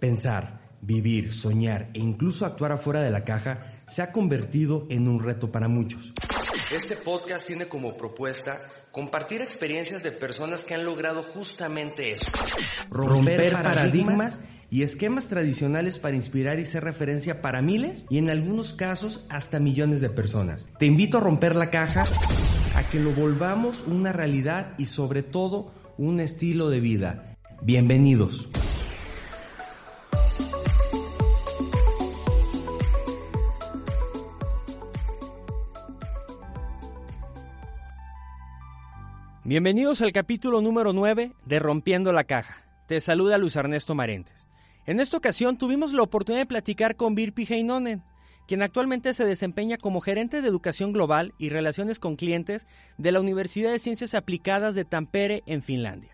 Pensar, vivir, soñar e incluso actuar afuera de la caja se ha convertido en un reto para muchos. Este podcast tiene como propuesta compartir experiencias de personas que han logrado justamente eso. Romper, paradigmas y esquemas tradicionales para inspirar y ser referencia para miles y en algunos casos hasta millones de personas. Te invito a romper la caja, a que lo volvamos una realidad y sobre todo un estilo de vida. Bienvenidos. Bienvenidos al capítulo número 9 de Rompiendo la Caja. Te saluda Luis Ernesto Marentes. En esta ocasión tuvimos la oportunidad de platicar con Virpi Heinonen, quien actualmente se desempeña como gerente de educación global y relaciones con clientes de la Universidad de Ciencias Aplicadas de Tampere en Finlandia.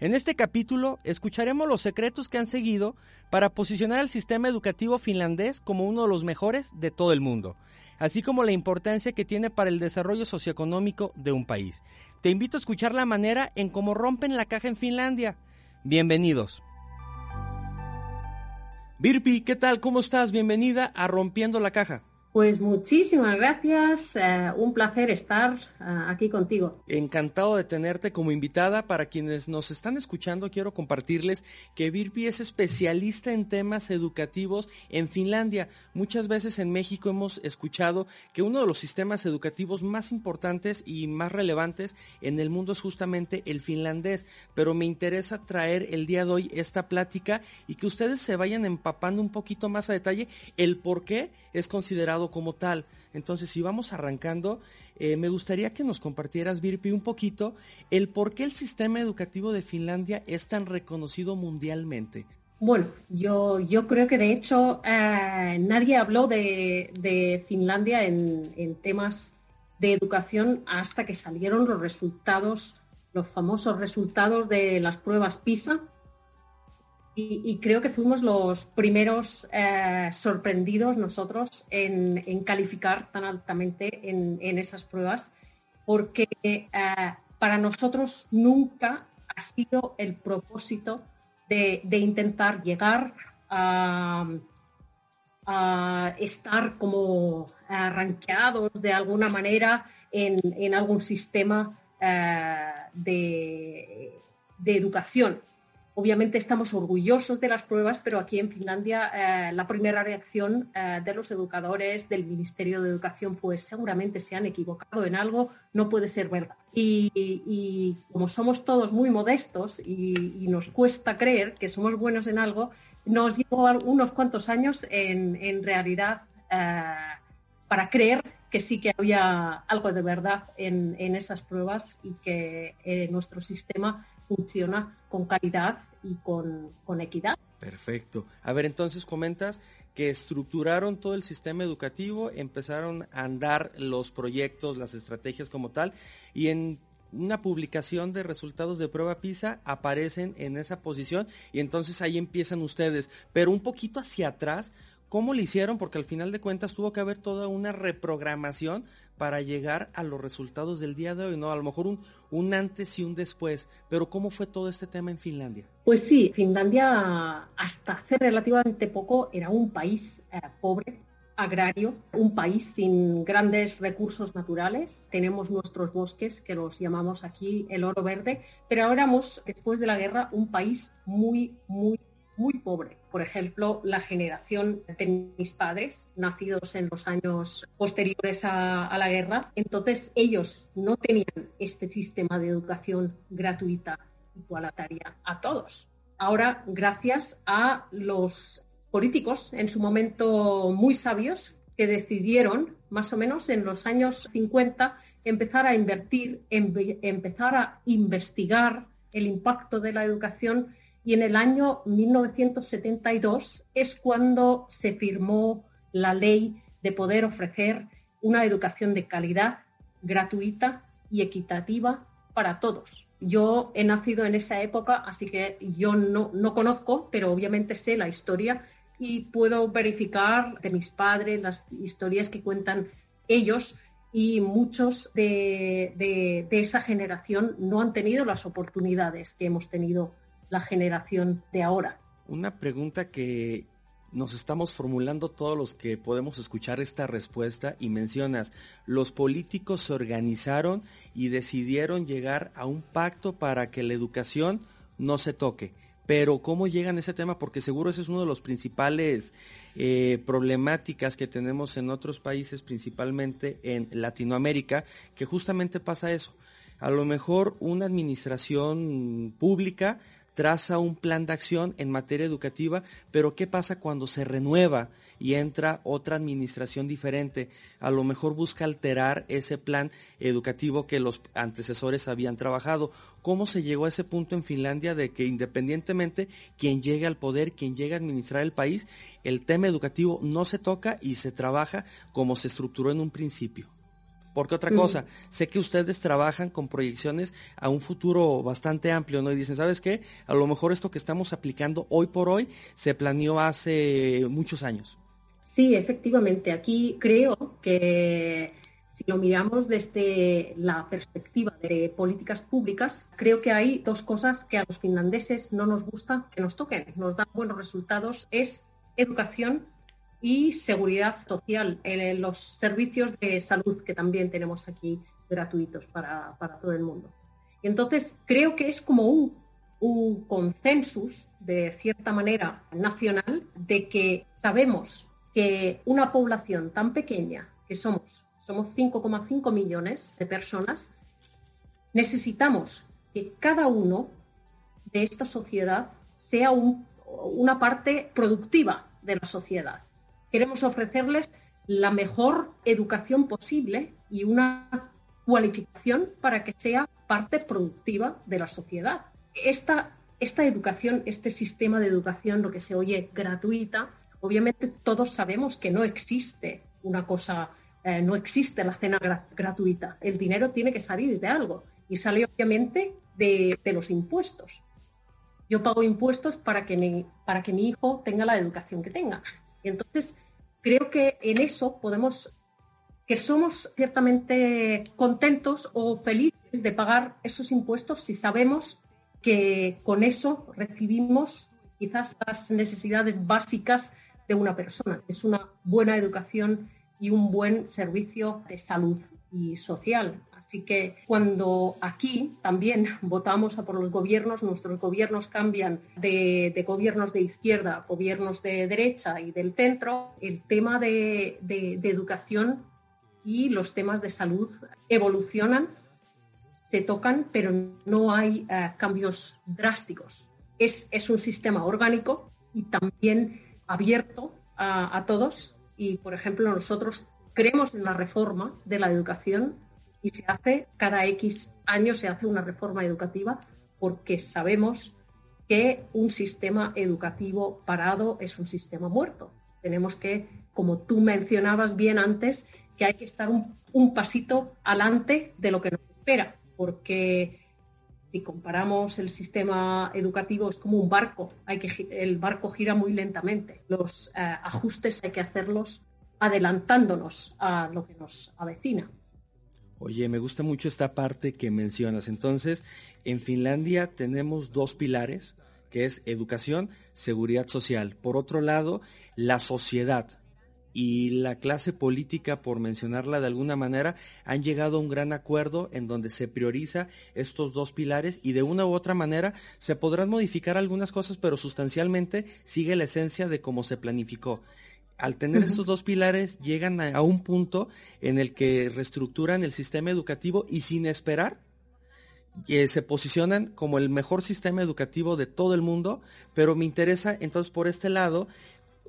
En este capítulo escucharemos los secretos que han seguido para posicionar al sistema educativo finlandés como uno de los mejores de todo el mundo, así como la importancia que tiene para el desarrollo socioeconómico de un país. Te invito a escuchar la manera en cómo rompen la caja en Finlandia. Bienvenidos. Virpi, ¿qué tal? ¿Cómo estás? Bienvenida a Rompiendo la Caja. Pues muchísimas gracias, eh, un placer estar eh, aquí contigo. Encantado de tenerte como invitada. Para quienes nos están escuchando, quiero compartirles que Virpi es especialista en temas educativos en Finlandia. Muchas veces en México hemos escuchado que uno de los sistemas educativos más importantes y más relevantes en el mundo es justamente el finlandés, pero me interesa traer el día de hoy esta plática y que ustedes se vayan empapando un poquito más a detalle el por qué es considerado como tal. Entonces, si vamos arrancando, eh, me gustaría que nos compartieras, Virpi, un poquito el por qué el sistema educativo de Finlandia es tan reconocido mundialmente. Bueno, yo, yo creo que de hecho eh, nadie habló de, Finlandia en, en, temas de educación hasta que salieron los resultados, los famosos resultados de las pruebas PISA, y, creo que fuimos los primeros eh, sorprendidos nosotros en, calificar tan altamente en, esas pruebas, porque eh, para nosotros nunca ha sido el propósito de, intentar llegar a, estar como arranqueados de alguna manera en, algún sistema eh, de educación Obviamente estamos orgullosos de las pruebas, pero aquí en Finlandia eh, la primera reacción eh, de los educadores, del Ministerio de Educación, pues seguramente se han equivocado en algo, no puede ser verdad. Y, como somos todos muy modestos y, nos cuesta creer que somos buenos en algo, nos llevó unos cuantos años en, realidad eh, para creer que sí que había algo de verdad en esas pruebas y que nuestro sistema funciona con calidad y con, equidad. Perfecto. A ver, entonces comentas que estructuraron todo el sistema educativo, empezaron a andar los proyectos, las estrategias como tal, y en una publicación de resultados de prueba PISA aparecen en esa posición y entonces ahí empiezan ustedes, pero un poquito hacia atrás, ¿cómo lo hicieron? Porque al final de cuentas tuvo que haber toda una reprogramación para llegar a los resultados del día de hoy, ¿no? A lo mejor un, un antes y un después, pero ¿cómo fue todo este tema en Finlandia? Pues sí, Finlandia hasta hace relativamente poco era un país eh, pobre, agrario, un país sin grandes recursos naturales. Tenemos nuestros bosques, que los llamamos aquí el oro verde, pero ahora éramos, después de la guerra, un país muy, muy muy pobre. Por ejemplo, la generación de mis padres, nacidos en los años posteriores a, la guerra, entonces ellos no tenían este sistema de educación gratuita igualataria a todos. Ahora, gracias a los políticos en su momento muy sabios que decidieron, más o menos en los años 50, empezar a invertir, empezar a investigar el impacto de la educación y en el año 1972 es cuando se firmó la ley de poder ofrecer una educación de calidad, gratuita y equitativa para todos. Yo he nacido en esa época, así que yo no, no conozco, pero obviamente sé la historia y puedo verificar de mis padres las historias que cuentan ellos y muchos de, de, de, esa generación no han tenido las oportunidades que hemos tenido la generación de ahora. Una pregunta que nos estamos formulando todos los que podemos escuchar esta respuesta y mencionas, los políticos se organizaron y decidieron llegar a un pacto para que la educación no se toque. Pero ¿cómo llegan a ese tema? Porque seguro ese es uno de los principales eh, problemáticas que tenemos en otros países, principalmente en Latinoamérica, que justamente pasa eso. A lo mejor una administración pública traza un plan de acción en materia educativa, pero ¿qué pasa cuando se renueva y entra otra administración diferente? A lo mejor busca alterar ese plan educativo que los antecesores habían trabajado. ¿Cómo se llegó a ese punto en Finlandia de que independientemente quien llegue al poder, quien llegue a administrar el país, el tema educativo no se toca y se trabaja como se estructuró en un principio? Porque otra cosa, sé que ustedes trabajan con proyecciones a un futuro bastante amplio, ¿no? Y dicen, ¿sabes qué? A lo mejor esto que estamos aplicando hoy por hoy se planeó hace muchos años. Sí, efectivamente. Aquí creo que si lo miramos desde la perspectiva de políticas públicas, creo que hay dos cosas que a los finlandeses no nos gusta que nos toquen, nos dan buenos resultados, es educación y seguridad social, en los servicios de salud que también tenemos aquí gratuitos para, todo el mundo. Entonces creo que es como un, un consensus, de cierta manera, nacional, de que sabemos que una población tan pequeña que somos, somos 5,5 millones de personas, necesitamos que cada uno de esta sociedad sea una parte productiva de la sociedad queremos ofrecerles la mejor educación posible y una cualificación para que sea parte productiva de la sociedad. Esta, esta educación, este sistema de educación, lo que se oye gratuita, obviamente todos sabemos que no existe una cosa, eh, no existe la cena gratuita. El dinero tiene que salir de algo y sale obviamente de, los impuestos. Yo pago impuestos para que, para que mi hijo tenga la educación que tenga. Entonces, creo que en eso podemos, que somos ciertamente contentos o felices de pagar esos impuestos si sabemos que con eso recibimos quizás las necesidades básicas de una persona, es una buena educación y un buen servicio de salud y social. Así que cuando aquí también votamos por los gobiernos, nuestros gobiernos cambian de, gobiernos de izquierda gobiernos de derecha y del centro, el tema de, educación y los temas de salud evolucionan, se tocan, pero no hay eh, cambios drásticos. Es, un sistema orgánico y también abierto a todos. Y, por ejemplo, nosotros creemos en la reforma de la educación y se hace cada X años se hace una reforma educativa porque sabemos que un sistema educativo parado es un sistema muerto. Tenemos que, como tú mencionabas bien antes, que hay que estar un, pasito adelante de lo que nos espera, porque si comparamos el sistema educativo es como un barco, el barco gira muy lentamente. Los eh, ajustes hay que hacerlos adelantándonos a lo que nos avecina. Oye, me gusta mucho esta parte que mencionas. Entonces, en Finlandia tenemos dos pilares, que es educación, seguridad social. Por otro lado, la sociedad y la clase política, por mencionarla de alguna manera, han llegado a un gran acuerdo en donde se prioriza estos dos pilares y de una u otra manera se podrán modificar algunas cosas, pero sustancialmente sigue la esencia de cómo se planificó al tener estos dos pilares llegan a, un punto en el que reestructuran el sistema educativo y sin esperar que se posicionan como el mejor sistema educativo de todo el mundo, pero me interesa entonces por este lado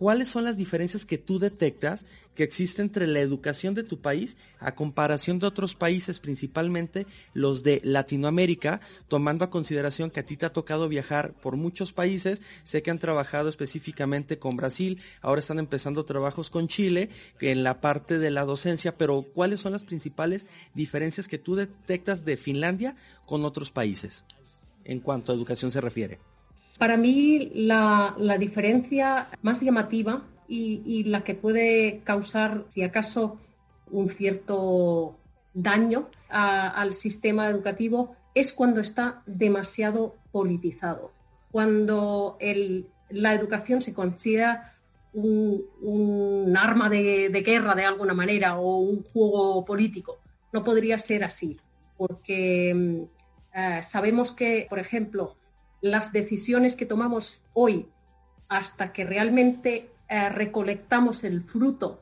¿cuáles son las diferencias que tú detectas que existen entre la educación de tu país a comparación de otros países, principalmente los de Latinoamérica, tomando a consideración que a ti te ha tocado viajar por muchos países, sé que han trabajado específicamente con Brasil, ahora están empezando trabajos con Chile, en la parte de la docencia, pero ¿cuáles son las principales diferencias que tú detectas de Finlandia con otros países en cuanto a educación se refiere? Para mí la, diferencia más llamativa y, la que puede causar, si acaso, un cierto daño al sistema educativo es cuando está demasiado politizado. cuando la educación se considera un, arma de, guerra de alguna manera o un juego político. No podría ser así, porque mm, eh, sabemos que, por ejemplo, las decisiones que tomamos hoy hasta que realmente eh, recolectamos el fruto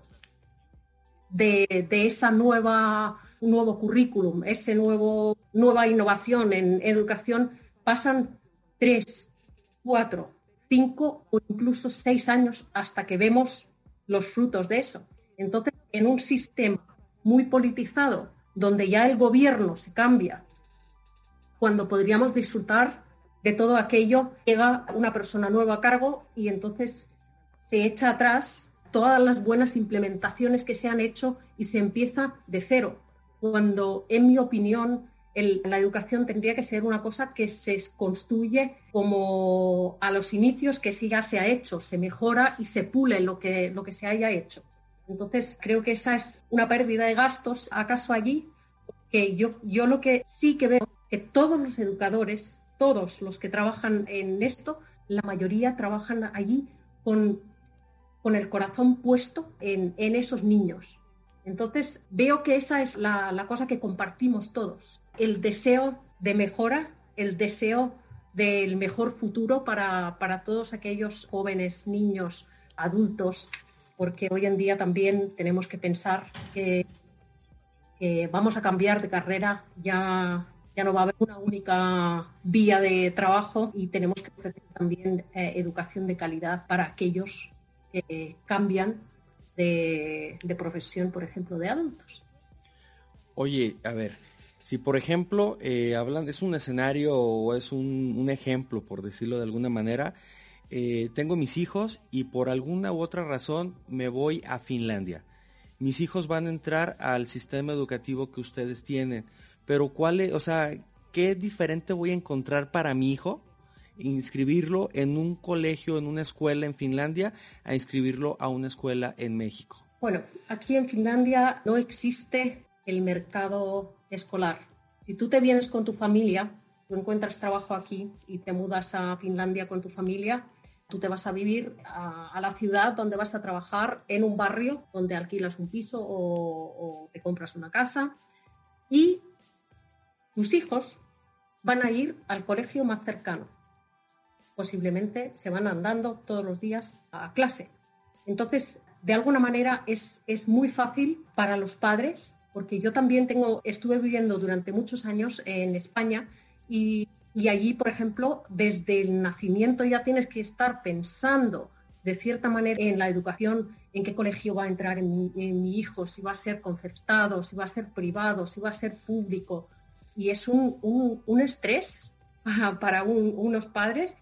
de, de esa nueva nuevo currículum, nuevo nueva innovación en educación, pasan tres, cuatro, cinco o incluso seis años hasta que vemos los frutos de eso. Entonces, en un sistema muy politizado, donde ya el gobierno se cambia, cuando podríamos disfrutar de todo aquello, llega una persona nueva a cargo y entonces se echa atrás todas las buenas implementaciones que se han hecho y se empieza de cero, cuando en mi opinión la educación tendría que ser una cosa que se construye como a los inicios que sí ya se ha hecho, se mejora y se pule lo que, lo que se haya hecho. Entonces creo que esa es una pérdida de gastos acaso allí, que yo, yo lo que sí que veo que todos los educadores, todos los que trabajan en esto, la mayoría trabajan allí con con el corazón puesto en, esos niños. Entonces veo que esa es la, cosa que compartimos todos, el deseo de mejora, el deseo del mejor futuro para, todos aquellos jóvenes, niños, adultos, porque hoy en día también tenemos que pensar que, vamos a cambiar de carrera, ya, ya no va a haber una única vía de trabajo y tenemos que ofrecer también eh, educación de calidad para aquellos que cambian de, profesión, por ejemplo, de adultos. Oye, a ver, si por ejemplo eh, hablan, es un escenario o es un, ejemplo, por decirlo de alguna manera, eh, tengo mis hijos y por alguna u otra razón me voy a Finlandia. Mis hijos van a entrar al sistema educativo que ustedes tienen, pero ¿cuál es, o sea, qué diferente voy a encontrar para mi hijo inscribirlo en un colegio, en una escuela en Finlandia, a inscribirlo a una escuela en México? Bueno, aquí en Finlandia no existe el mercado escolar. Si tú te vienes con tu familia, tú encuentras trabajo aquí y te mudas a Finlandia con tu familia, tú te vas a vivir a, la ciudad donde vas a trabajar en un barrio donde alquilas un piso o, o te compras una casa y tus hijos van a ir al colegio más cercano posiblemente se van andando todos los días a clase. Entonces, de alguna manera es, es muy fácil para los padres, porque yo también tengo, estuve viviendo durante muchos años en España y, allí, por ejemplo, desde el nacimiento ya tienes que estar pensando de cierta manera en la educación, en qué colegio va a entrar en mi, hijo, si va a ser concertado, si va a ser privado, si va a ser público. Y es un, estrés para, unos padres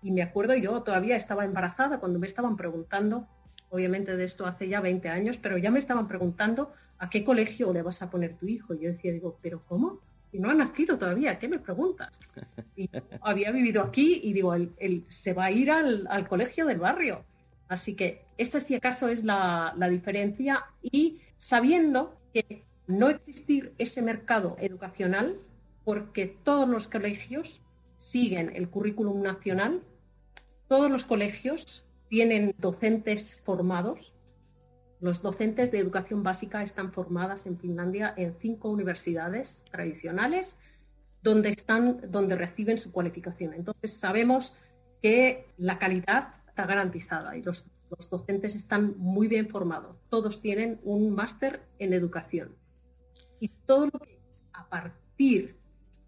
y me acuerdo, yo todavía estaba embarazada cuando me estaban preguntando, obviamente de esto hace ya 20 años, pero ya me estaban preguntando a qué colegio le vas a poner tu hijo. Y yo decía, digo, ¿pero cómo? Y no ha nacido todavía, ¿qué me preguntas? Y había vivido aquí y digo, él, se va a ir al, colegio del barrio. Así que esta si acaso es la, la diferencia y sabiendo que no existir ese mercado educacional porque todos los colegios siguen el currículum nacional todos los colegios tienen docentes formados. Los docentes de educación básica están formadas en Finlandia en cinco universidades tradicionales donde están, donde reciben su cualificación. Entonces sabemos que la calidad está garantizada y los, los docentes están muy bien formados. Todos tienen un máster en educación. Y todo lo que es a partir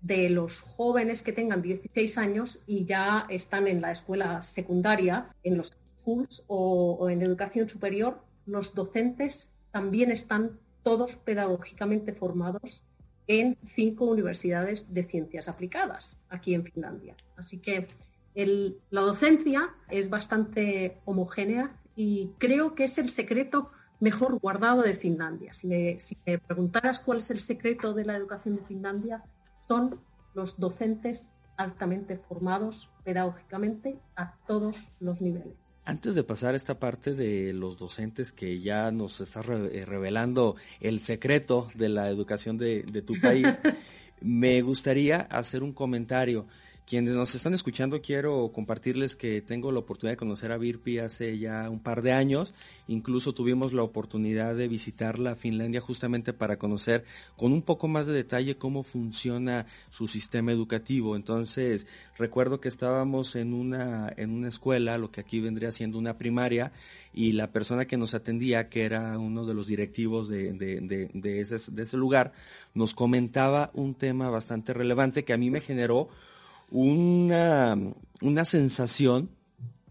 de los jóvenes que tengan 16 años y ya están en la escuela secundaria, en los schools o, en educación superior, los docentes también están todos pedagógicamente formados en cinco universidades de ciencias aplicadas aquí en Finlandia. Así que la docencia es bastante homogénea y creo que es el secreto mejor guardado de Finlandia. Si me, si me preguntaras cuál es el secreto de la educación de Finlandia, son los docentes altamente formados pedagógicamente a todos los niveles. Antes de pasar a esta parte de los docentes que ya nos está eh, revelando el secreto de la educación de, tu país, me gustaría hacer un comentario. Quienes nos están escuchando, quiero compartirles que tengo la oportunidad de conocer a Virpi hace ya un par de años. Incluso tuvimos la oportunidad de visitarla a Finlandia justamente para conocer con un poco más de detalle cómo funciona su sistema educativo. Entonces, recuerdo que estábamos en una, en una escuela, lo que aquí vendría siendo una primaria, y la persona que nos atendía, que era uno de los directivos de, de, de, de ese lugar, nos comentaba un tema bastante relevante que a mí me generó una, una sensación,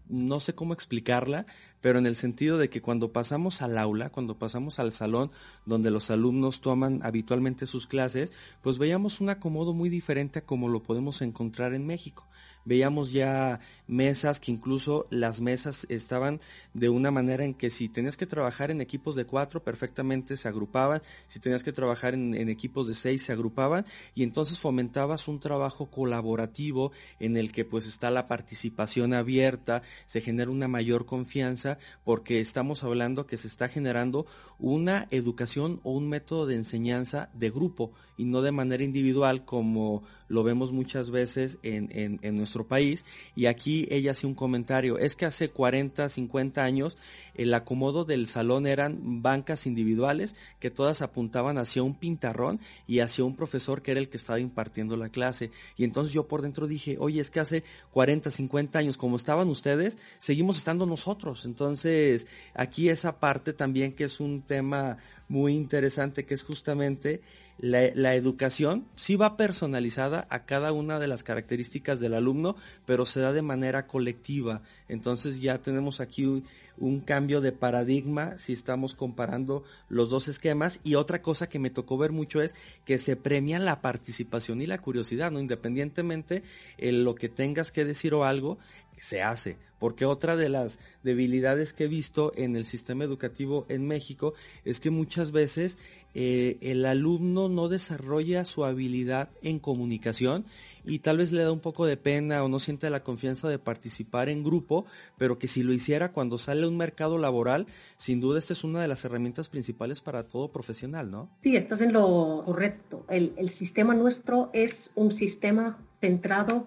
no sé cómo explicarla, pero en el sentido de que cuando pasamos al aula, cuando pasamos al salón donde los alumnos toman habitualmente sus clases, pues veíamos un acomodo muy diferente a como lo podemos encontrar en México veíamos ya mesas que incluso las mesas estaban de una manera en que si tenías que trabajar en equipos de cuatro, perfectamente se agrupaban, si tenías que trabajar en, equipos de seis, se agrupaban, y entonces fomentabas un trabajo colaborativo en el que pues está la participación abierta, se genera una mayor confianza, porque estamos hablando que se está generando una educación o un método de enseñanza de grupo y no de manera individual como lo vemos muchas veces en, en, nuestro país. Y aquí ella hace un comentario, es que hace 40, 50 años el acomodo del salón eran bancas individuales que todas apuntaban hacia un pintarrón y hacia un profesor que era el que estaba impartiendo la clase. Y entonces yo por dentro dije, oye, es que hace 40, 50 años, como estaban ustedes, seguimos estando nosotros. Entonces, aquí esa parte también que es un tema muy interesante, que es justamente la, educación sí va personalizada a cada una de las características del alumno, pero se da de manera colectiva. Entonces ya tenemos aquí un, cambio de paradigma si estamos comparando los dos esquemas. Y otra cosa que me tocó ver mucho es que se premia la participación y la curiosidad, ¿no? Independientemente en lo que tengas que decir o algo, se hace. Porque otra de las debilidades que he visto en el sistema educativo en México es que muchas veces eh, el alumno no desarrolla su habilidad en comunicación y tal vez le da un poco de pena o no siente la confianza de participar en grupo, pero que si lo hiciera cuando sale a un mercado laboral, sin duda esta es una de las herramientas principales para todo profesional, ¿no? Sí, estás en lo correcto. El, el sistema nuestro es un sistema centrado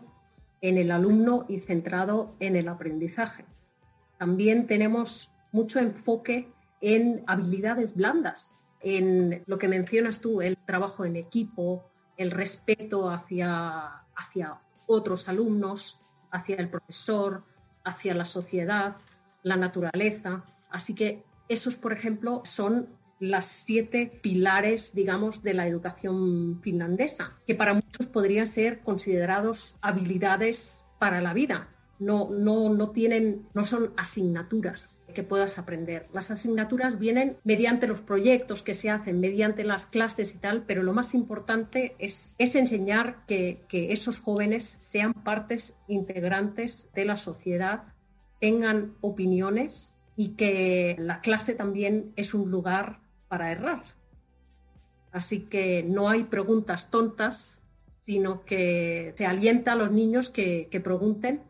en el alumno y centrado en el aprendizaje. También tenemos mucho enfoque en habilidades blandas, en lo que mencionas tú, el trabajo en equipo, el respeto hacia, hacia otros alumnos, hacia el profesor, hacia la sociedad, la naturaleza. Así que esos, por ejemplo, son las siete pilares, digamos, de la educación finlandesa, que para muchos podrían ser considerados habilidades para la vida. No, no, no tienen, no son asignaturas que puedas aprender. Las asignaturas vienen mediante los proyectos que se hacen, mediante las clases y tal, pero lo más importante es, es enseñar que, que esos jóvenes sean partes integrantes de la sociedad, tengan opiniones y que la clase también es un lugar para errar. Así que no hay preguntas tontas, sino que se alienta a los niños que, pregunten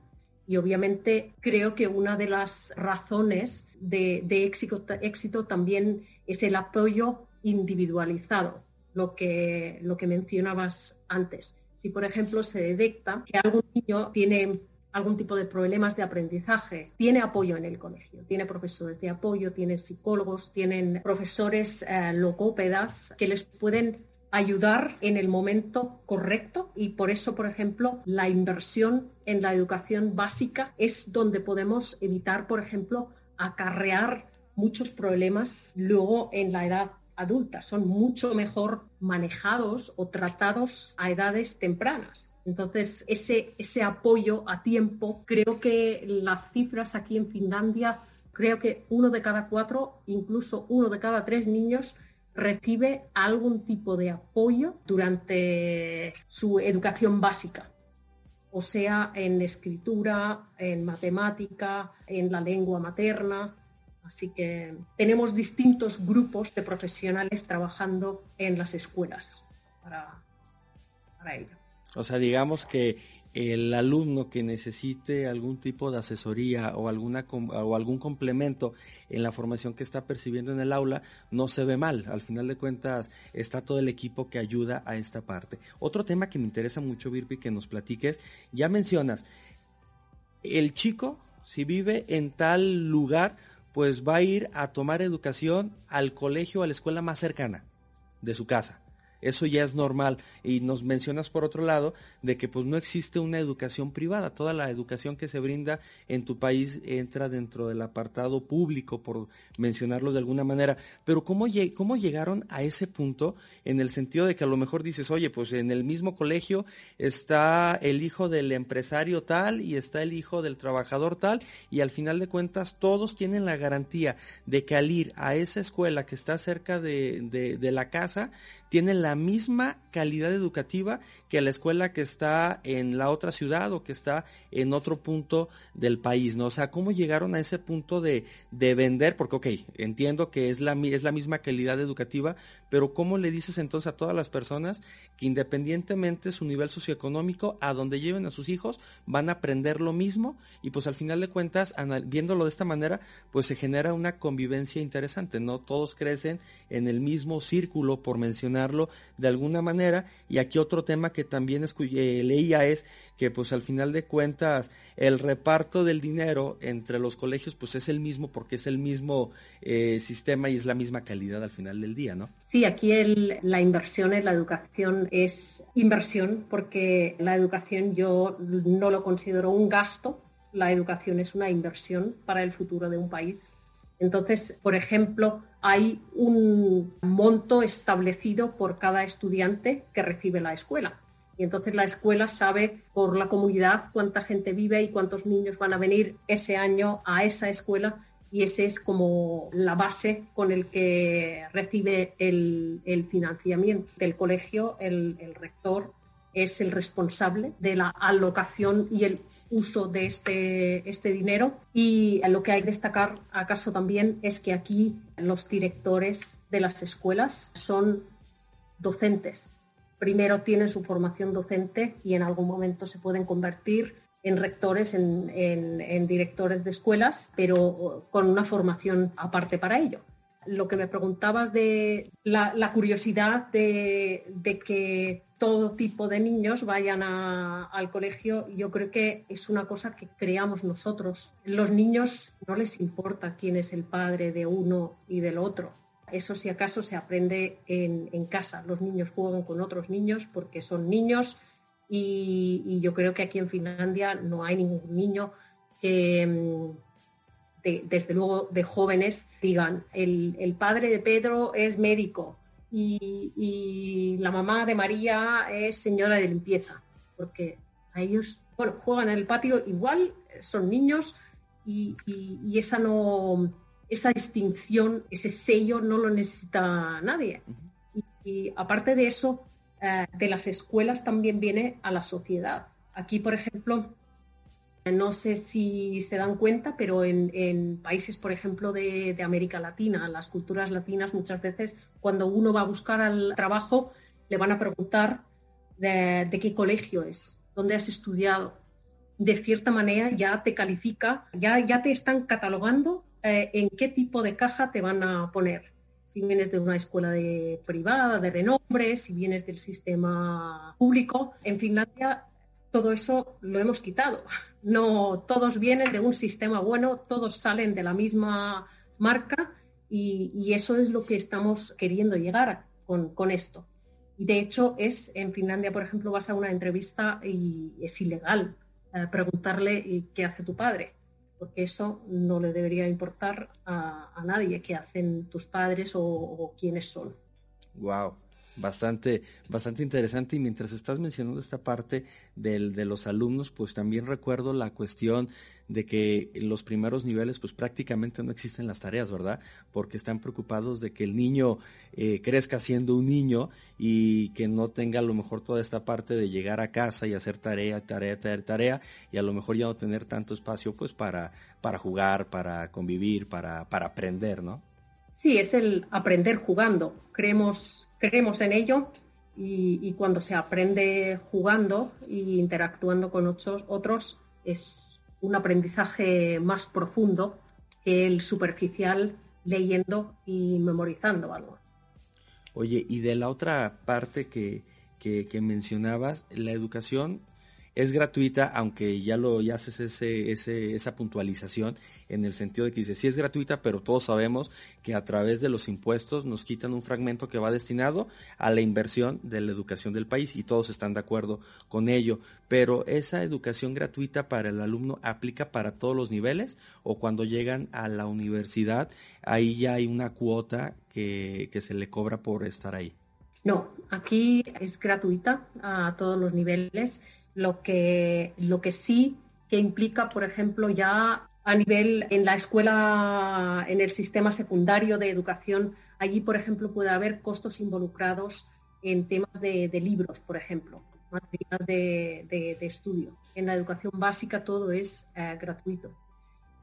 y obviamente creo que una de las razones de, éxito, éxito, también es el apoyo individualizado, lo que, lo que mencionabas antes. Si, por ejemplo, se detecta que algún niño tiene algún tipo de problemas de aprendizaje, tiene apoyo en el colegio, tiene profesores de apoyo, tiene psicólogos, tienen profesores eh, logópedas que les pueden ayudar en el momento correcto y por eso, por ejemplo, la inversión en la educación básica es donde podemos evitar, por ejemplo, acarrear muchos problemas luego en la edad adulta. Son mucho mejor manejados o tratados a edades tempranas. Entonces, ese, ese apoyo a tiempo, creo que las cifras aquí en Finlandia, creo que uno de cada cuatro, incluso uno de cada tres niños recibe algún tipo de apoyo durante su educación básica, o sea, en escritura, en matemática, en la lengua materna. Así que tenemos distintos grupos de profesionales trabajando en las escuelas para, para ello. O sea, digamos que el alumno que necesite algún tipo de asesoría o, alguna, o algún complemento en la formación que está percibiendo en el aula, no se ve mal. Al final de cuentas, está todo el equipo que ayuda a esta parte. Otro tema que me interesa mucho, Virpi, que nos platiques, ya mencionas, el chico, si vive en tal lugar, pues va a ir a tomar educación al colegio, a la escuela más cercana de su casa eso ya es normal. Y nos mencionas por otro lado de que pues no existe una educación privada. Toda la educación que se brinda en tu país entra dentro del apartado público, por mencionarlo de alguna manera. Pero ¿cómo, llegaron a ese punto en el sentido de que a lo mejor dices, oye, pues en el mismo colegio está el hijo del empresario tal y está el hijo del trabajador tal y al final de cuentas todos tienen la garantía de que al ir a esa escuela que está cerca de la casa, tienen la misma calidad educativa que la escuela que está en la otra ciudad o que está en otro punto del país, ¿no? O sea, ¿cómo llegaron a ese punto de, de vender? Porque, ok, entiendo que es la, es la misma calidad educativa, pero ¿cómo le dices entonces a todas las personas que independientemente su nivel socioeconómico, a donde lleven a sus hijos, van a aprender lo mismo y pues al final de cuentas, viéndolo de esta manera, pues se genera una convivencia interesante, ¿no? Todos crecen en el mismo círculo, por mencionarlo de alguna manera, y aquí otro tema que también eh, leía es que pues al final de cuentas el reparto del dinero entre los colegios pues es el mismo porque es el mismo eh, sistema y es la misma calidad al final del día, ¿no? Sí, aquí la inversión en la educación es inversión porque la educación yo no lo considero un gasto, la educación es una inversión para el futuro de un país. Entonces, por ejemplo, hay un monto establecido por cada estudiante que recibe la escuela. Y entonces la escuela sabe por la comunidad cuánta gente vive y cuántos niños van a venir ese año a esa escuela. Y ese es como la base con el que recibe el, financiamiento del colegio, el, el, rector es el responsable de la alocación y el uso de este, este dinero. Y lo que hay que destacar acaso también es que aquí los directores de las escuelas son docentes, primero tienen su formación docente y en algún momento se pueden convertir en rectores, en, directores de escuelas, pero con una formación aparte para ello. Lo que me preguntabas de la, curiosidad de, que todo tipo de niños vayan al colegio, yo creo que es una cosa que creamos nosotros. Los niños no les importa quién es el padre de uno y del otro eso si acaso se aprende en, casa. Los niños juegan con otros niños porque son niños y, yo creo que aquí en Finlandia no hay ningún niño que, mm, desde luego de jóvenes, digan, el, padre de Pedro es médico y, la mamá de María es señora de limpieza, porque a ellos, bueno, juegan en el patio igual, son niños y esa no esa distinción, ese sello no lo necesita nadie. y, aparte de eso, eh, de las escuelas también viene a la sociedad. Aquí, por ejemplo, no sé si se dan cuenta, pero en, países, por ejemplo, de, América Latina, las culturas latinas, muchas veces cuando uno va a buscar al trabajo, le van a preguntar de, de qué colegio es, dónde has estudiado. De cierta manera ya te califica, ya, ya te están catalogando eh, en qué tipo de caja te van a poner. Si vienes de una escuela de, privada, de renombre, si vienes del sistema público. En Finlandia todo eso lo hemos quitado. No todos vienen de un sistema bueno, todos salen de la misma marca y, eso es lo que estamos queriendo llegar con, esto. Y de hecho es en Finlandia, por ejemplo, vas a una entrevista y es ilegal eh, preguntarle eh, qué hace tu padre porque eso no le debería importar a, nadie qué hacen tus padres o, quiénes son. Wow, bastante, bastante interesante. Y mientras estás mencionando esta parte del, de los alumnos, pues también recuerdo la cuestión de que en los primeros niveles pues prácticamente no existen las tareas, ¿verdad? Porque están preocupados de que el niño eh, crezca siendo un niño y que no tenga a lo mejor toda esta parte de llegar a casa y hacer tarea, tarea, tarea, tarea y a lo mejor ya no tener tanto espacio pues para, para jugar, para convivir, para, para aprender, ¿no? Sí, es el aprender jugando. Creemos, creemos en ello y, cuando se aprende jugando e interactuando con otros, otros es un aprendizaje más profundo que el superficial leyendo y memorizando algo. Oye, y de la otra parte que, que, mencionabas, la educación es gratuita, aunque ya lo haces ese, ese, esa puntualización en el sentido de que dice, sí es gratuita, pero todos sabemos que a través de los impuestos nos quitan un fragmento que va destinado a la inversión de la educación del país y todos están de acuerdo con ello. Pero esa educación gratuita para el alumno aplica para todos los niveles o cuando llegan a la universidad, ahí ya hay una cuota que, que se le cobra por estar ahí. No, aquí es gratuita a todos los niveles lo que, lo que sí que implica, por ejemplo, ya a nivel en la escuela, en el sistema secundario de educación, allí, por ejemplo, puede haber costos involucrados en temas de, libros, por ejemplo, material de, estudio. En la educación básica todo es eh, gratuito.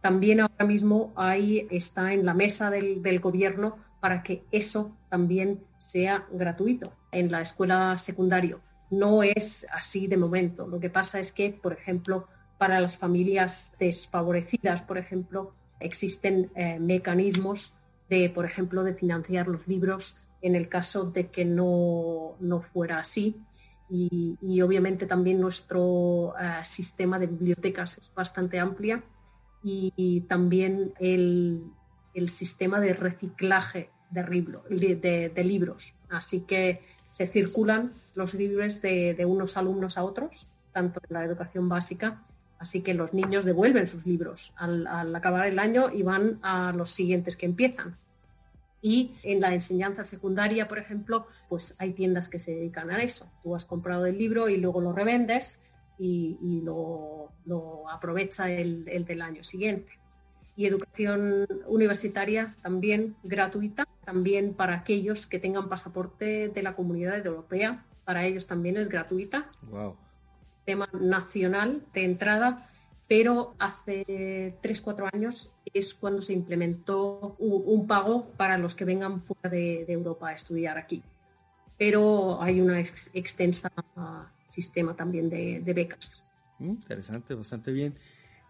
También ahora mismo ahí está en la mesa del, del gobierno para que eso también sea gratuito en la escuela secundaria no es así de momento. Lo que pasa es que, por ejemplo, para las familias desfavorecidas, por ejemplo, existen eh, mecanismos de, por ejemplo, de financiar los libros en el caso de que no, fuera así. Y, obviamente también nuestro eh, sistema de bibliotecas es bastante amplia y, también el, sistema de reciclaje de, de libros. Así que se circulan los libros de, unos alumnos a otros, tanto en la educación básica, así que los niños devuelven sus libros al, acabar el año y van a los siguientes que empiezan. Y en la enseñanza secundaria, por ejemplo, pues hay tiendas que se dedican a eso. Tú has comprado el libro y luego lo revendes y, lo, aprovecha el, el del año siguiente y educación universitaria también gratuita, también para aquellos que tengan pasaporte de la comunidad europea, para ellos también es gratuita. Wow. Tema nacional de entrada, pero hace 3-4 años es cuando se implementó un, pago para los que vengan fuera de, Europa a estudiar aquí. Pero hay una extensa sistema también de, de becas. Mm, interesante, bastante bien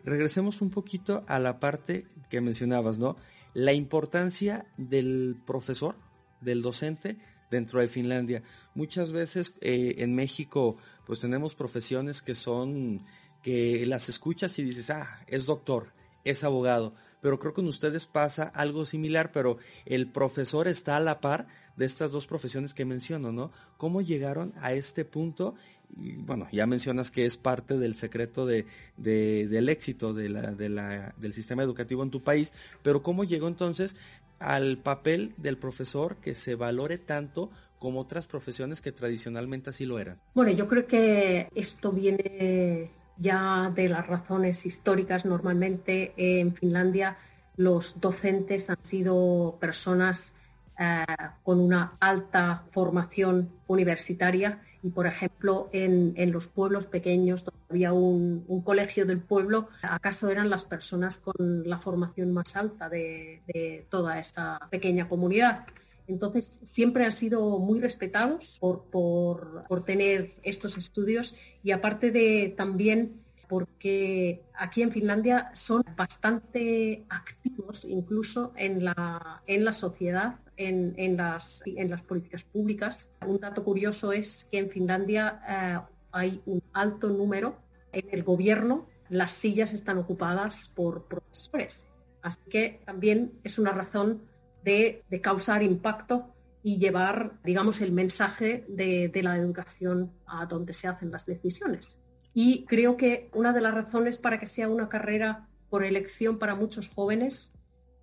regresemos un poquito a la parte que mencionabas, ¿no? La importancia del profesor, del docente dentro de Finlandia. Muchas veces eh, en México pues tenemos profesiones que son, que las escuchas y dices, ah, es doctor, es abogado, pero creo que con ustedes pasa algo similar, pero el profesor está a la par de estas dos profesiones que menciono, ¿no? ¿Cómo llegaron a este punto bueno, ya mencionas que es parte del secreto de, del éxito del sistema educativo en tu país, pero ¿cómo llegó entonces al papel del profesor que se valore tanto como otras profesiones que tradicionalmente así lo eran? Bueno, yo creo que esto viene ya de las razones históricas. Normalmente en Finlandia los docentes han sido personas eh, con una alta formación universitaria y, por ejemplo, en, los pueblos pequeños, donde había un, colegio del pueblo, acaso eran las personas con la formación más alta de, toda esa pequeña comunidad. Entonces, siempre han sido muy respetados por, por, tener estos estudios y aparte de también porque aquí en Finlandia son bastante activos incluso en la, en la sociedad en, las, en las políticas públicas. Un dato curioso es que en Finlandia eh, hay un alto número en el gobierno, las sillas están ocupadas por profesores. Así que también es una razón de, causar impacto y llevar, digamos, el mensaje de, de, la educación a donde se hacen las decisiones. Y creo que una de las razones para que sea una carrera por elección para muchos jóvenes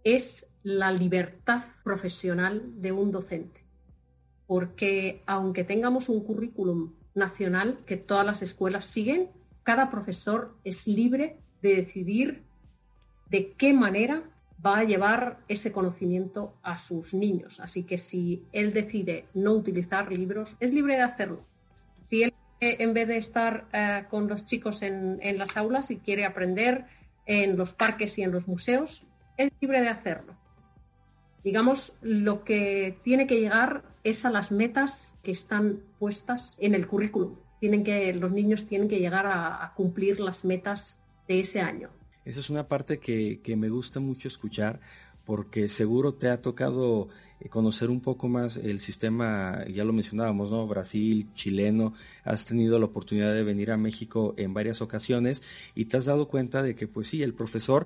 es la libertad profesional de un docente. Porque aunque tengamos un currículum nacional que todas las escuelas siguen, cada profesor es libre de decidir de qué manera va a llevar ese conocimiento a sus niños. Así que si él decide no utilizar libros, es libre de hacerlo. Si él, en vez de estar eh, con los chicos en, en las aulas y quiere aprender en los parques y en los museos, es libre de hacerlo Digamos, lo que tiene que llegar es a las metas que están puestas en el currículum. Tienen que, los niños tienen que llegar a, cumplir las metas de ese año. Esa es una parte que, que me gusta mucho escuchar porque seguro te ha tocado eh, conocer un poco más el sistema, ya lo mencionábamos, ¿no? Brasil, chileno, has tenido la oportunidad de venir a México en varias ocasiones y te has dado cuenta de que, pues sí, el profesor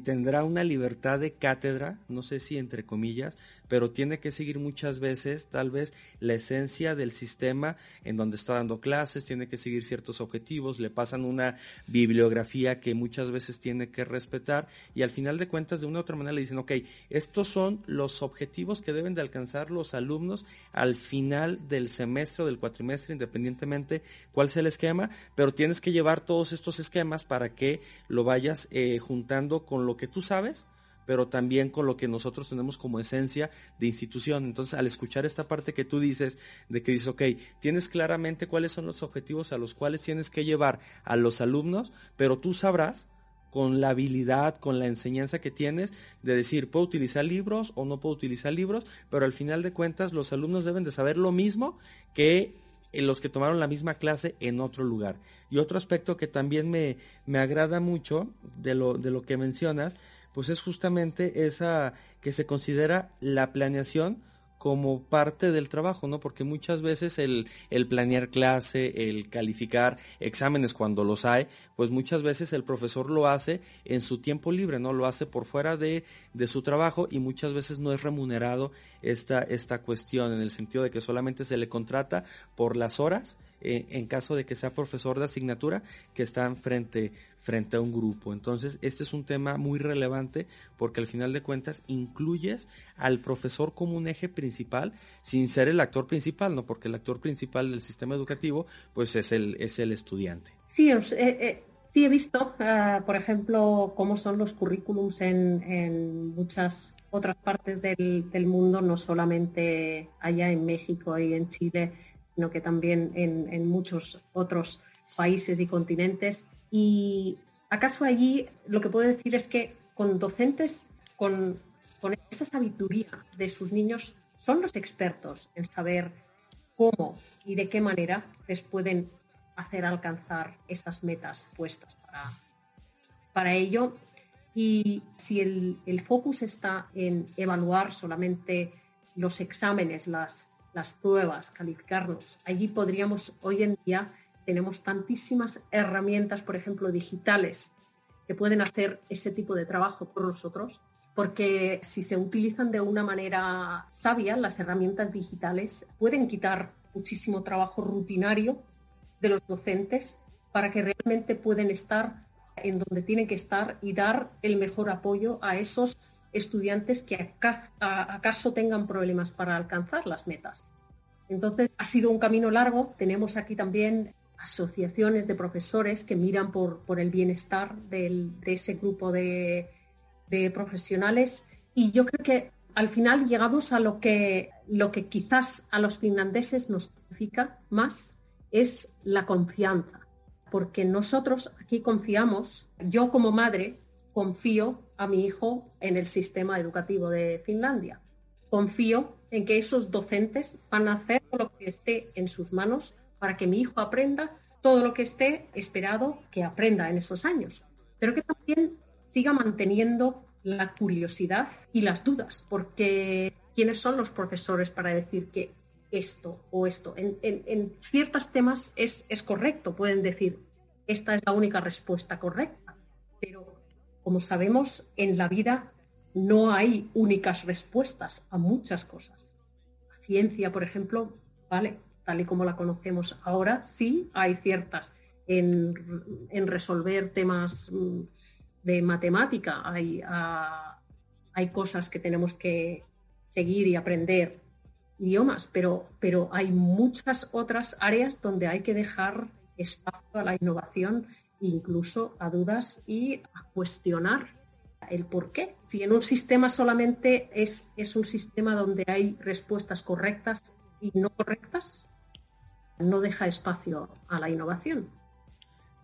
tendrá una libertad de cátedra, no sé si entre comillas, pero tiene que seguir muchas veces tal vez la esencia del sistema en donde está dando clases, tiene que seguir ciertos objetivos, le pasan una bibliografía que muchas veces tiene que respetar y al final de cuentas de una u otra manera le dicen, ok, estos son los objetivos que deben de alcanzar los alumnos al final del semestre o del cuatrimestre, independientemente cuál sea el esquema, pero tienes que llevar todos estos esquemas para que lo vayas eh, juntando con lo que tú sabes pero también con lo que nosotros tenemos como esencia de institución. Entonces, al escuchar esta parte que tú dices, de que dices, ok, tienes claramente cuáles son los objetivos a los cuales tienes que llevar a los alumnos, pero tú sabrás con la habilidad, con la enseñanza que tienes, de decir, puedo utilizar libros o no puedo utilizar libros, pero al final de cuentas los alumnos deben de saber lo mismo que los que tomaron la misma clase en otro lugar. Y otro aspecto que también me, me agrada mucho de lo, de lo que mencionas, pues es justamente esa que se considera la planeación como parte del trabajo, ¿no? Porque muchas veces el, el planear clase, el calificar exámenes cuando los hay, pues muchas veces el profesor lo hace en su tiempo libre, ¿no? Lo hace por fuera de, de su trabajo y muchas veces no es remunerado esta, esta cuestión, en el sentido de que solamente se le contrata por las horas, eh, en caso de que sea profesor de asignatura, que están frente, frente a un grupo. Entonces, este es un tema muy relevante porque al final de cuentas incluyes al profesor como un eje principal sin ser el actor principal, ¿no? Porque el actor principal del sistema educativo pues es el, es el estudiante. Sí, eh, eh, sí he visto, eh, por ejemplo, cómo son los currículums en, muchas otras partes del, del, mundo, no solamente allá en México y en Chile, sino que también en, muchos otros países y continentes. Y acaso allí lo que puedo decir es que con docentes con, esa sabiduría de sus niños son los expertos en saber cómo y de qué manera les pueden hacer alcanzar esas metas puestas para, para ello. Y si el, el, focus está en evaluar solamente los exámenes, las, las pruebas, calificarlos, allí podríamos hoy en día tenemos tantísimas herramientas, por ejemplo, digitales, que pueden hacer ese tipo de trabajo por nosotros, porque si se utilizan de una manera sabia, las herramientas digitales pueden quitar muchísimo trabajo rutinario de los docentes para que realmente pueden estar en donde tienen que estar y dar el mejor apoyo a esos estudiantes que acaso tengan problemas para alcanzar las metas. Entonces, ha sido un camino largo. Tenemos aquí también asociaciones de profesores que miran por, por el bienestar de ese grupo de, profesionales y yo creo que al final llegamos a lo que, lo que quizás a los finlandeses nos significa más es la confianza, porque nosotros aquí confiamos, yo como madre confío a mi hijo en el sistema educativo de Finlandia. Confío en que esos docentes van a hacer lo que esté en sus manos para que mi hijo aprenda todo lo que esté esperado que aprenda en esos años, pero que también siga manteniendo la curiosidad y las dudas, porque ¿quiénes son los profesores para decir que esto o esto? En, ciertos temas es, es correcto, pueden decir, esta es la única respuesta correcta, pero como sabemos, en la vida no hay únicas respuestas a muchas cosas. La ciencia, por ejemplo, vale, tal y como la conocemos ahora, sí hay ciertas en, resolver temas mm, de matemática, hay, ah, hay cosas que tenemos que seguir y aprender idiomas, pero, pero hay muchas otras áreas donde hay que dejar espacio a la innovación, incluso a dudas y a cuestionar el por qué. Si en un sistema solamente es, es un sistema donde hay respuestas correctas y no correctas, no deja espacio a la innovación.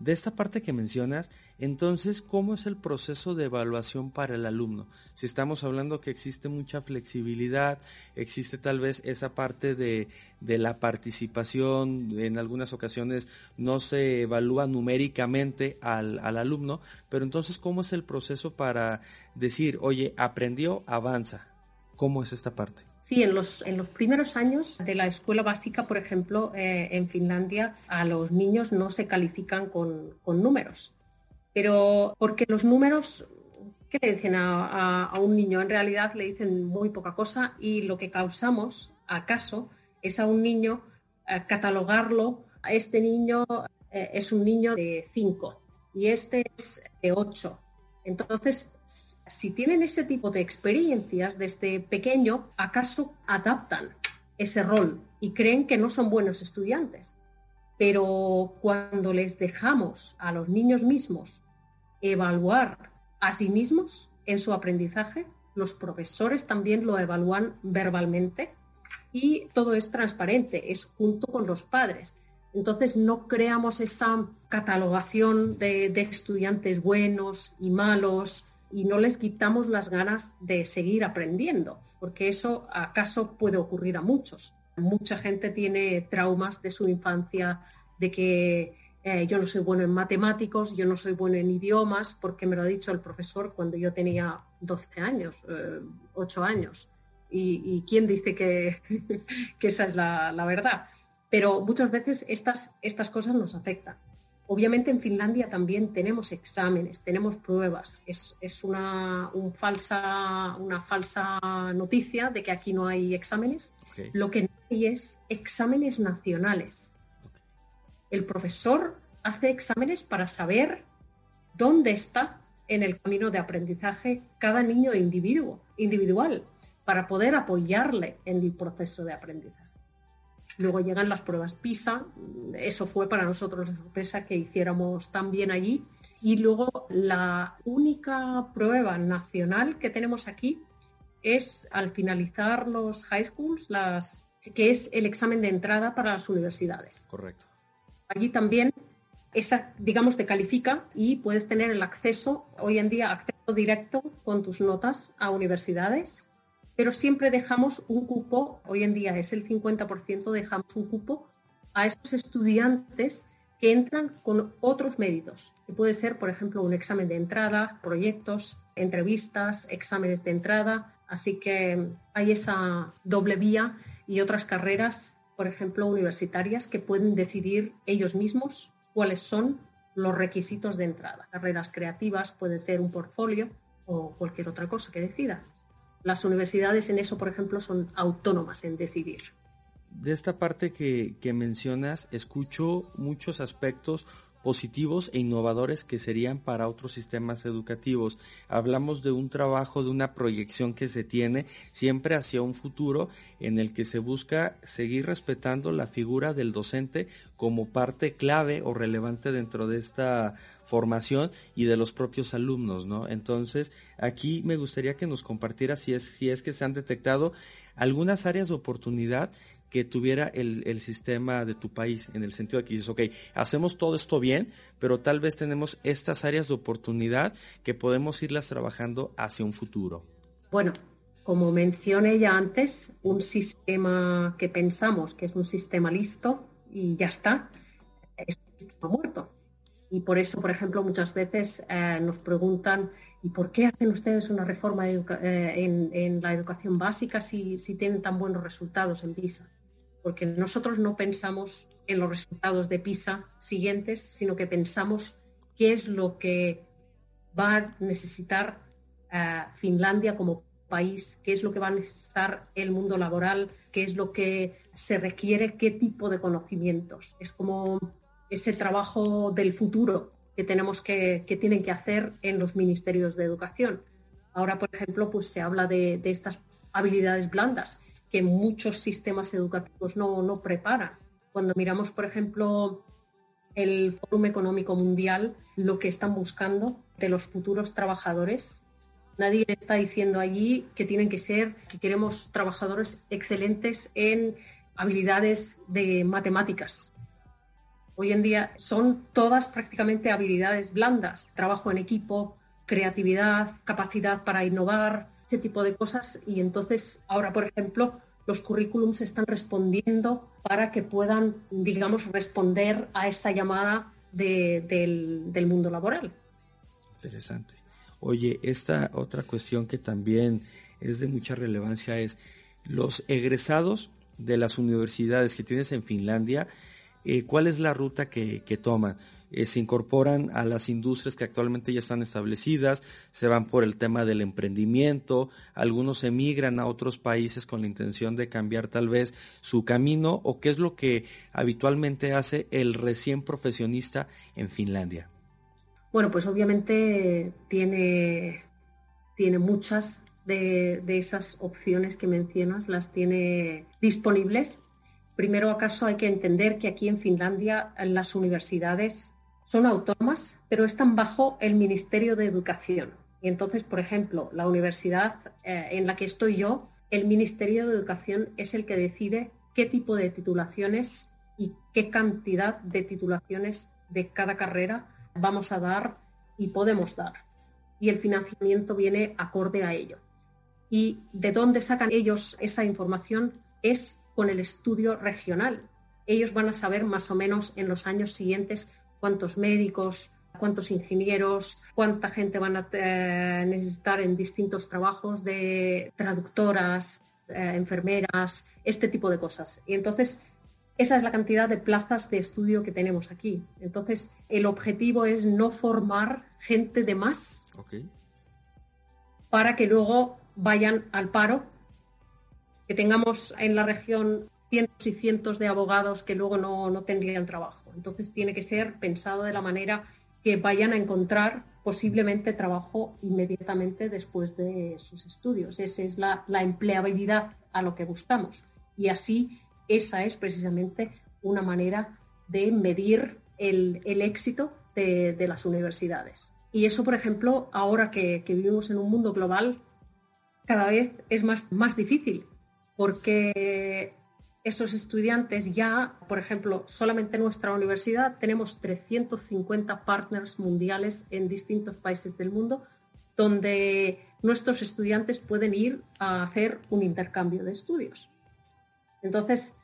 De esta parte que mencionas, entonces, ¿cómo es el proceso de evaluación para el alumno? Si estamos hablando que existe mucha flexibilidad, existe tal vez esa parte de, de la participación, en algunas ocasiones no se evalúa numéricamente al, al alumno, pero entonces, ¿cómo es el proceso para decir, oye, aprendió, avanza? ¿Cómo es esta parte? Sí, en los, en los primeros años de la escuela básica, por ejemplo, eh, en Finlandia, a los niños no se califican con, números. Pero porque los números, ¿qué le dicen a, un niño? En realidad le dicen muy poca cosa y lo que causamos, acaso, es a un niño eh, catalogarlo. A este niño eh, es un niño de 5 y este es de 8. Entonces, si tienen ese tipo de experiencias desde pequeño, ¿acaso adaptan ese rol y creen que no son buenos estudiantes? Pero cuando les dejamos a los niños mismos evaluar a sí mismos en su aprendizaje, los profesores también lo evalúan verbalmente y todo es transparente, es junto con los padres. Entonces no creamos esa catalogación de, de estudiantes buenos y malos, y no les quitamos las ganas de seguir aprendiendo, porque eso acaso puede ocurrir a muchos. Mucha gente tiene traumas de su infancia, de que eh, yo no soy bueno en matemáticos, yo no soy bueno en idiomas, porque me lo ha dicho el profesor cuando yo tenía 12 años, 8 eh, años. Y, quién dice que, esa es la, la, verdad? Pero muchas veces estas, estas cosas nos afectan. Obviamente en Finlandia también tenemos exámenes, tenemos pruebas. Es, una, falsa, una falsa noticia de que aquí no hay exámenes. Lo que no hay es exámenes nacionales. El profesor hace exámenes para saber dónde está en el camino de aprendizaje cada niño individuo, individual, para poder apoyarle en el proceso de aprendizaje. Luego llegan las pruebas PISA, eso fue para nosotros la sorpresa que hiciéramos tan bien allí. Y luego la única prueba nacional que tenemos aquí es al finalizar los high schools, las, que es el examen de entrada para las universidades. Correcto. Allí también esa, digamos, te califica y puedes tener el acceso, hoy en día, acceso directo con tus notas a universidades pero siempre dejamos un cupo, hoy en día es el 50%, dejamos un cupo a esos estudiantes que entran con otros méritos, que puede ser, por ejemplo, un examen de entrada, proyectos, entrevistas, exámenes de entrada, así que hay esa doble vía y otras carreras, por ejemplo, universitarias, que pueden decidir ellos mismos cuáles son los requisitos de entrada. Carreras creativas pueden ser un portfolio o cualquier otra cosa que decida. Las universidades en eso, por ejemplo, son autónomas en decidir. De esta parte que, mencionas, escucho muchos aspectos positivos e innovadores que serían para otros sistemas educativos. Hablamos de un trabajo, de una proyección que se tiene siempre hacia un futuro en el que se busca seguir respetando la figura del docente como parte clave o relevante dentro de esta formación y de los propios alumnos, ¿no? Entonces, aquí me gustaría que nos compartiera si es, si es que se han detectado algunas áreas de oportunidad que tuviera el, sistema de tu país, en el sentido de que dices, ok, hacemos todo esto bien, pero tal vez tenemos estas áreas de oportunidad que podemos irlas trabajando hacia un futuro. Bueno, como mencioné ya antes, un sistema que pensamos que es un sistema listo y ya está, es un sistema muerto. Y por eso, por ejemplo, muchas veces eh, nos preguntan, ¿y por qué hacen ustedes una reforma eh, en, la educación básica si, tienen tan buenos resultados en PISA? Porque nosotros no pensamos en los resultados de PISA siguientes, sino que pensamos qué es lo que va a necesitar eh, Finlandia como país, qué es lo que va a necesitar el mundo laboral, qué es lo que se requiere, qué tipo de conocimientos. Es como ese trabajo del futuro que tenemos que, que tienen que hacer en los ministerios de educación. Ahora, por ejemplo, pues se habla de, estas habilidades blandas que muchos sistemas educativos no, no preparan. Cuando miramos, por ejemplo, el Fórum Económico Mundial, lo que están buscando de los futuros trabajadores, nadie está diciendo allí que tienen que ser, que queremos trabajadores excelentes en habilidades de matemáticas, Hoy en día son todas prácticamente habilidades blandas, trabajo en equipo, creatividad, capacidad para innovar, ese tipo de cosas. Y entonces ahora, por ejemplo, los currículums están respondiendo para que puedan, digamos, responder a esa llamada del, del mundo laboral. Interesante. Oye, esta otra cuestión que también es de mucha relevancia es los egresados de las universidades que tienes en Finlandia, eh, ¿cuál es la ruta que, toman? Eh, se incorporan a las industrias que actualmente ya están establecidas, se van por el tema del emprendimiento, algunos emigran a otros países con la intención de cambiar tal vez su camino o qué es lo que habitualmente hace el recién profesionista en Finlandia. Bueno, pues obviamente tiene, tiene muchas de, esas opciones que mencionas, las tiene disponibles. Primero, acaso hay que entender que aquí en Finlandia las universidades son autónomas, pero están bajo el Ministerio de Educación. Y entonces, por ejemplo, la universidad eh, en la que estoy yo, el Ministerio de Educación es el que decide qué tipo de titulaciones y qué cantidad de titulaciones de cada carrera vamos a dar y podemos dar. Y el financiamiento viene acorde a ello. Y de dónde sacan ellos esa información es con el estudio regional. Ellos van a saber más o menos en los años siguientes cuántos médicos, cuántos ingenieros, cuánta gente van a eh, necesitar en distintos trabajos de traductoras, eh, enfermeras, este tipo de cosas. Y entonces esa es la cantidad de plazas de estudio que tenemos aquí. Entonces, el objetivo es no formar gente de más para que luego vayan al paro, que tengamos en la región cientos y cientos de abogados que luego no, no tendrían trabajo. Entonces, tiene que ser pensado de la manera que vayan a encontrar posiblemente trabajo inmediatamente después de sus estudios. Esa es la, la empleabilidad a lo que buscamos. Y así esa es precisamente una manera de medir el, éxito de, las universidades. Y eso, por ejemplo, ahora que, vivimos en un mundo global, cada vez es más, más difícil, porque estos estudiantes ya, por ejemplo, solamente en nuestra universidad tenemos 350 partners mundiales en distintos países del mundo, donde nuestros estudiantes pueden ir a hacer un intercambio de estudios. Entonces,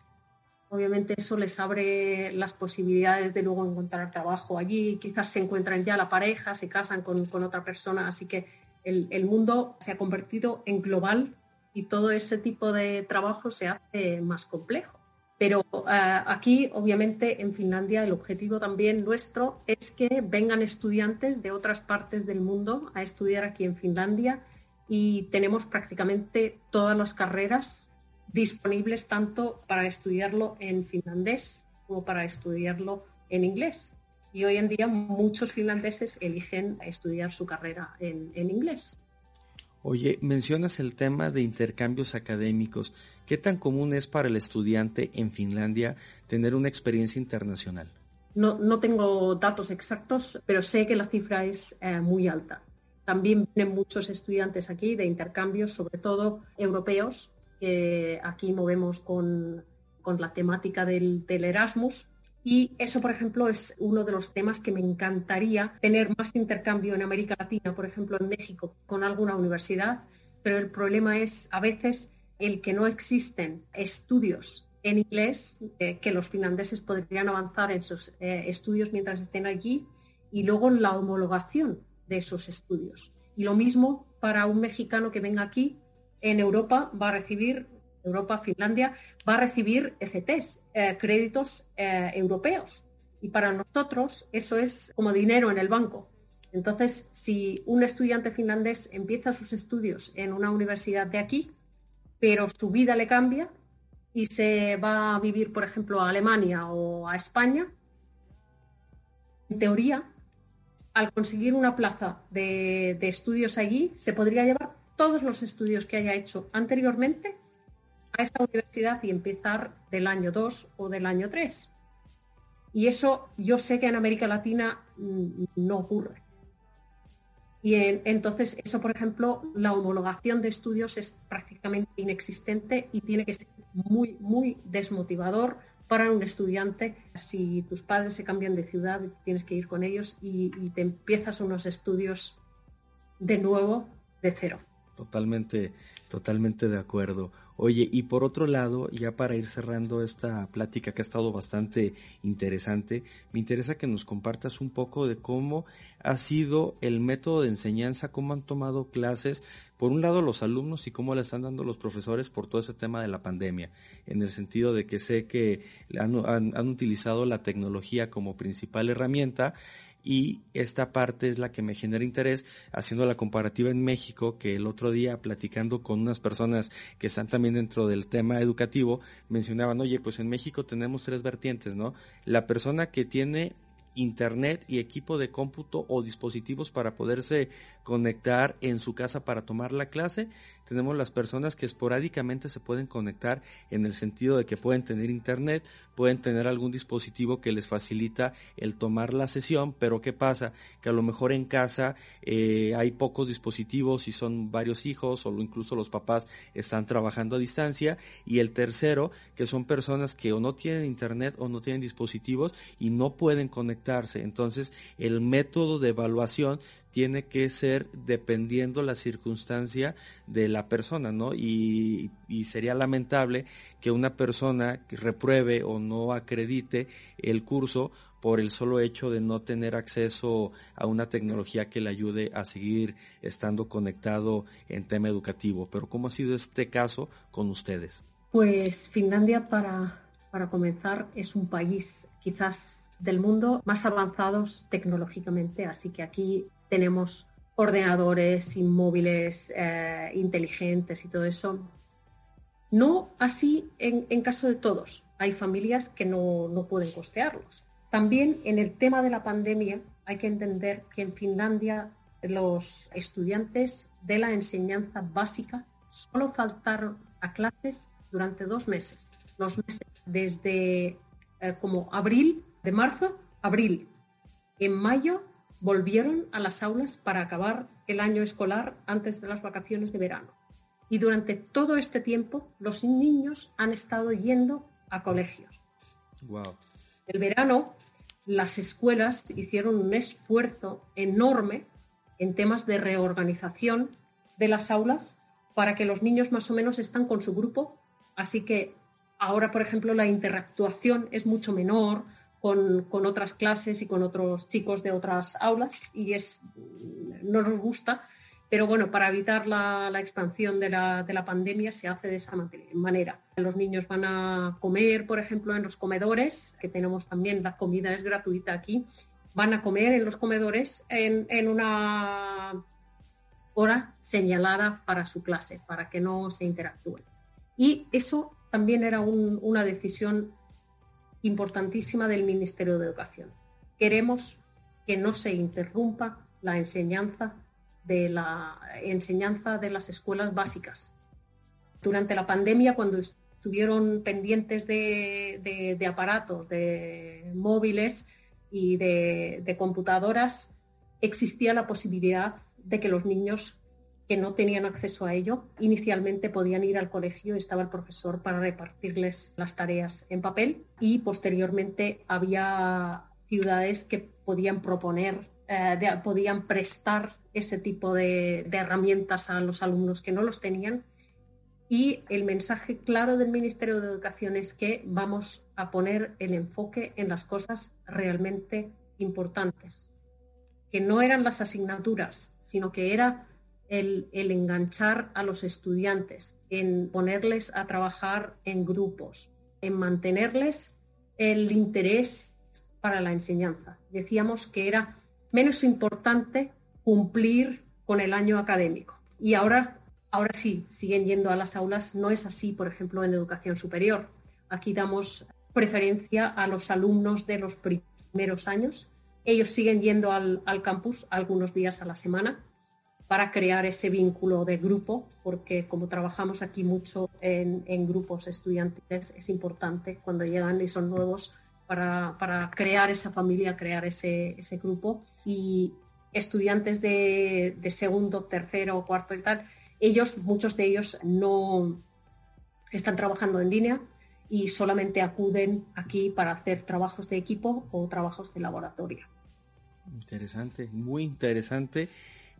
obviamente eso les abre las posibilidades de luego encontrar trabajo allí, quizás se encuentran ya la pareja, se casan con, otra persona, así que el, mundo se ha convertido en global y todo ese tipo de trabajo se hace más complejo. Pero eh, aquí, obviamente, en Finlandia, el objetivo también nuestro es que vengan estudiantes de otras partes del mundo a estudiar aquí en Finlandia y tenemos prácticamente todas las carreras disponibles tanto para estudiarlo en finlandés como para estudiarlo en inglés. Y hoy en día muchos finlandeses eligen estudiar su carrera en, inglés. Oye, mencionas el tema de intercambios académicos. ¿Qué tan común es para el estudiante en Finlandia tener una experiencia internacional? No, no tengo datos exactos, pero sé que la cifra es eh, muy alta. También vienen muchos estudiantes aquí de intercambios, sobre todo europeos, aquí movemos con, la temática del, Erasmus. Y eso, por ejemplo, es uno de los temas que me encantaría tener más intercambio en América Latina, por ejemplo, en México, con alguna universidad. Pero el problema es a veces el que no existen estudios en inglés, eh, que los finlandeses podrían avanzar en sus eh, estudios mientras estén allí, y luego la homologación de esos estudios. Y lo mismo para un mexicano que venga aquí en Europa va a recibir, Europa, Finlandia, va a recibir ECTs, eh, créditos eh, europeos. Y para nosotros eso es como dinero en el banco. Entonces, si un estudiante finlandés empieza sus estudios en una universidad de aquí, pero su vida le cambia y se va a vivir, por ejemplo, a Alemania o a España, en teoría, al conseguir una plaza de, de estudios allí, se podría llevar todos los estudios que haya hecho anteriormente a esta universidad y empezar del año 2 o del año 3. Y eso yo sé que en América Latina mm, no ocurre. Y entonces eso, por ejemplo, la homologación de estudios es prácticamente inexistente y tiene que ser muy, muy desmotivador para un estudiante si tus padres se cambian de ciudad, tienes que ir con ellos y, y te empiezas unos estudios de nuevo de cero. Totalmente, totalmente de acuerdo. Oye, y por otro lado, ya para ir cerrando esta plática que ha estado bastante interesante, me interesa que nos compartas un poco de cómo ha sido el método de enseñanza, cómo han tomado clases, por un lado los alumnos y cómo le están dando los profesores por todo ese tema de la pandemia, en el sentido de que sé que han, han utilizado la tecnología como principal herramienta y esta parte es la que me genera interés haciendo la comparativa en México que el otro día platicando con unas personas que están también dentro del tema educativo mencionaban, oye, pues en México tenemos tres vertientes, ¿no? La persona que tiene internet y equipo de cómputo o dispositivos para poderse conectar en su casa para tomar la clase. Tenemos las personas que esporádicamente se pueden conectar en el sentido de que pueden tener internet, pueden tener algún dispositivo que les facilita el tomar la sesión, pero ¿qué pasa? Que a lo mejor en casa eh, hay pocos dispositivos y son varios hijos o incluso los papás están trabajando a distancia. Y el tercero, que son personas que o no tienen internet o no tienen dispositivos y no pueden conectarse. Entonces, el método de evaluación tiene que ser dependiendo la circunstancia de la persona, ¿no? Y, sería lamentable que una persona repruebe o no acredite el curso por el solo hecho de no tener acceso a una tecnología que le ayude a seguir estando conectado en tema educativo. Pero ¿cómo ha sido este caso con ustedes? Pues Finlandia, para, para comenzar, es un país quizás del mundo más avanzados tecnológicamente, así que aquí tenemos ordenadores, inmóviles eh, inteligentes y todo eso. No así en, caso de todos. Hay familias que no, no pueden costearlos. También en el tema de la pandemia hay que entender que en Finlandia los estudiantes de la enseñanza básica solo faltaron a clases durante dos meses. Los meses desde eh, como abril, de marzo, abril. En mayo volvieron a las aulas para acabar el año escolar antes de las vacaciones de verano. Y durante todo este tiempo los niños han estado yendo a colegios. Wow. El verano las escuelas hicieron un esfuerzo enorme en temas de reorganización de las aulas para que los niños más o menos están con su grupo. Así que ahora, por ejemplo, la interactuación es mucho menor, con, otras clases y con otros chicos de otras aulas y es, no nos gusta, pero bueno, para evitar la, expansión de la, pandemia se hace de esa manera. Los niños van a comer, por ejemplo, en los comedores, que tenemos también, la comida es gratuita aquí, van a comer en los comedores en, una hora señalada para su clase, para que no se interactúen. Y eso también era una decisión importantísima del Ministerio de Educación. Queremos que no se interrumpa la enseñanza de la enseñanza de las escuelas básicas. Durante la pandemia, cuando estuvieron pendientes de, aparatos, de móviles y de, de computadoras, existía la posibilidad de que los niños que no tenían acceso a ello, inicialmente podían ir al colegio estaba el profesor para repartirles las tareas en papel y posteriormente había ciudades que podían proponer, eh, podían prestar ese tipo de, herramientas a los alumnos que no los tenían. Y el mensaje claro del Ministerio de Educación es que vamos a poner el enfoque en las cosas realmente importantes, que no eran las asignaturas, sino que era el, enganchar a los estudiantes, en ponerles a trabajar en grupos, en mantenerles el interés para la enseñanza. Decíamos que era menos importante cumplir con el año académico. Y ahora, ahora sí, siguen yendo a las aulas. No es así, por ejemplo, en educación superior. Aquí damos preferencia a los alumnos de los primeros años. Ellos siguen yendo al campus algunos días a la semana para crear ese vínculo de grupo, porque como trabajamos aquí mucho en, grupos estudiantiles, es importante cuando llegan y son nuevos para, crear esa familia, crear ese, grupo. Y estudiantes de, segundo, tercero, cuarto y tal, ellos, muchos de ellos no están trabajando en línea y solamente acuden aquí para hacer trabajos de equipo o trabajos de laboratorio. Interesante, muy interesante.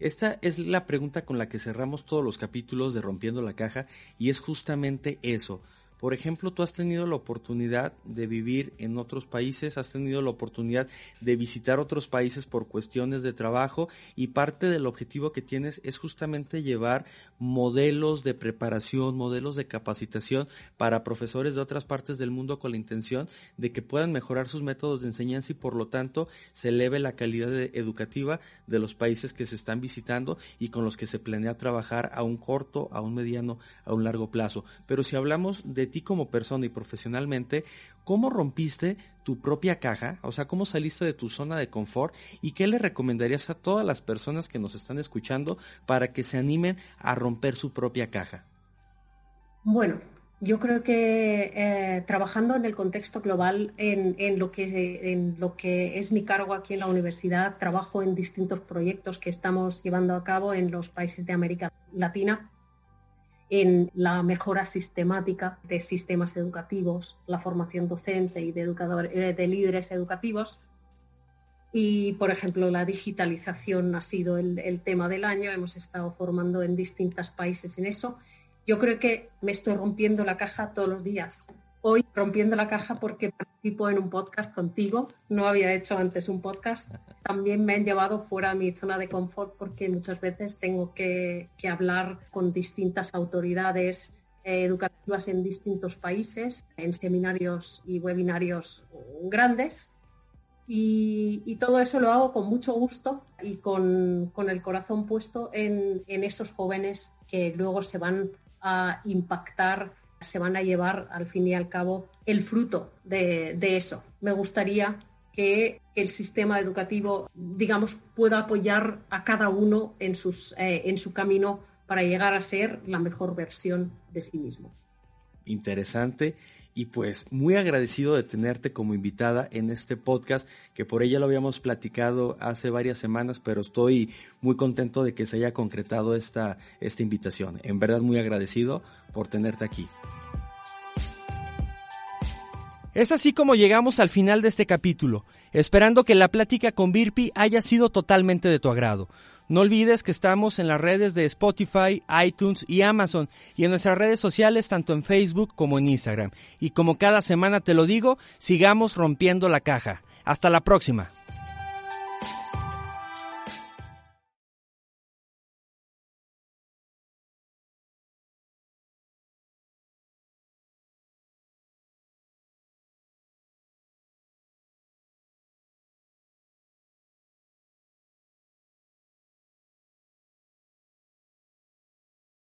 Esta es la pregunta con la que cerramos todos los capítulos de Rompiendo la Caja y es justamente eso. Por ejemplo, tú has tenido la oportunidad de vivir en otros países, has tenido la oportunidad de visitar otros países por cuestiones de trabajo y parte del objetivo que tienes es justamente llevar modelos de preparación, modelos de capacitación para profesores de otras partes del mundo con la intención de que puedan mejorar sus métodos de enseñanza y por lo tanto se eleve la calidad educativa de los países que se están visitando y con los que se planea trabajar a un corto, a un mediano, a un largo plazo. Pero si hablamos de ti como persona y profesionalmente, ¿cómo rompiste tu propia caja? O sea, ¿cómo saliste de tu zona de confort? ¿Y qué le recomendarías a todas las personas que nos están escuchando para que se animen a romper su propia caja? Bueno, yo creo que eh, trabajando en el contexto global, en, lo que, en lo que es mi cargo aquí en la universidad, trabajo en distintos proyectos que estamos llevando a cabo en los países de América Latina en la mejora sistemática de sistemas educativos, la formación docente y de, eh, de líderes educativos. Y, por ejemplo, la digitalización ha sido el, el tema del año. Hemos estado formando en distintos países en eso. Yo creo que me estoy rompiendo la caja todos los días hoy rompiendo la caja porque participo en un podcast contigo. No había hecho antes un podcast. También me han llevado fuera de mi zona de confort porque muchas veces tengo que, hablar con distintas autoridades eh, educativas en distintos países, en seminarios y webinarios grandes. Y, todo eso lo hago con mucho gusto y con, el corazón puesto en, en esos jóvenes que luego se van a impactar se van a llevar al fin y al cabo el fruto de, eso. Me gustaría que el sistema educativo, digamos, pueda apoyar a cada uno en, sus, eh, en su camino para llegar a ser la mejor versión de sí mismo. Interesante y pues muy agradecido de tenerte como invitada en este podcast, que por ella lo habíamos platicado hace varias semanas, pero estoy muy contento de que se haya concretado esta, esta invitación. En verdad muy agradecido por tenerte aquí. Es así como llegamos al final de este capítulo, esperando que la plática con Virpi haya sido totalmente de tu agrado. No olvides que estamos en las redes de Spotify, iTunes y Amazon y en nuestras redes sociales tanto en Facebook como en Instagram. Y como cada semana te lo digo, sigamos rompiendo la caja. Hasta la próxima.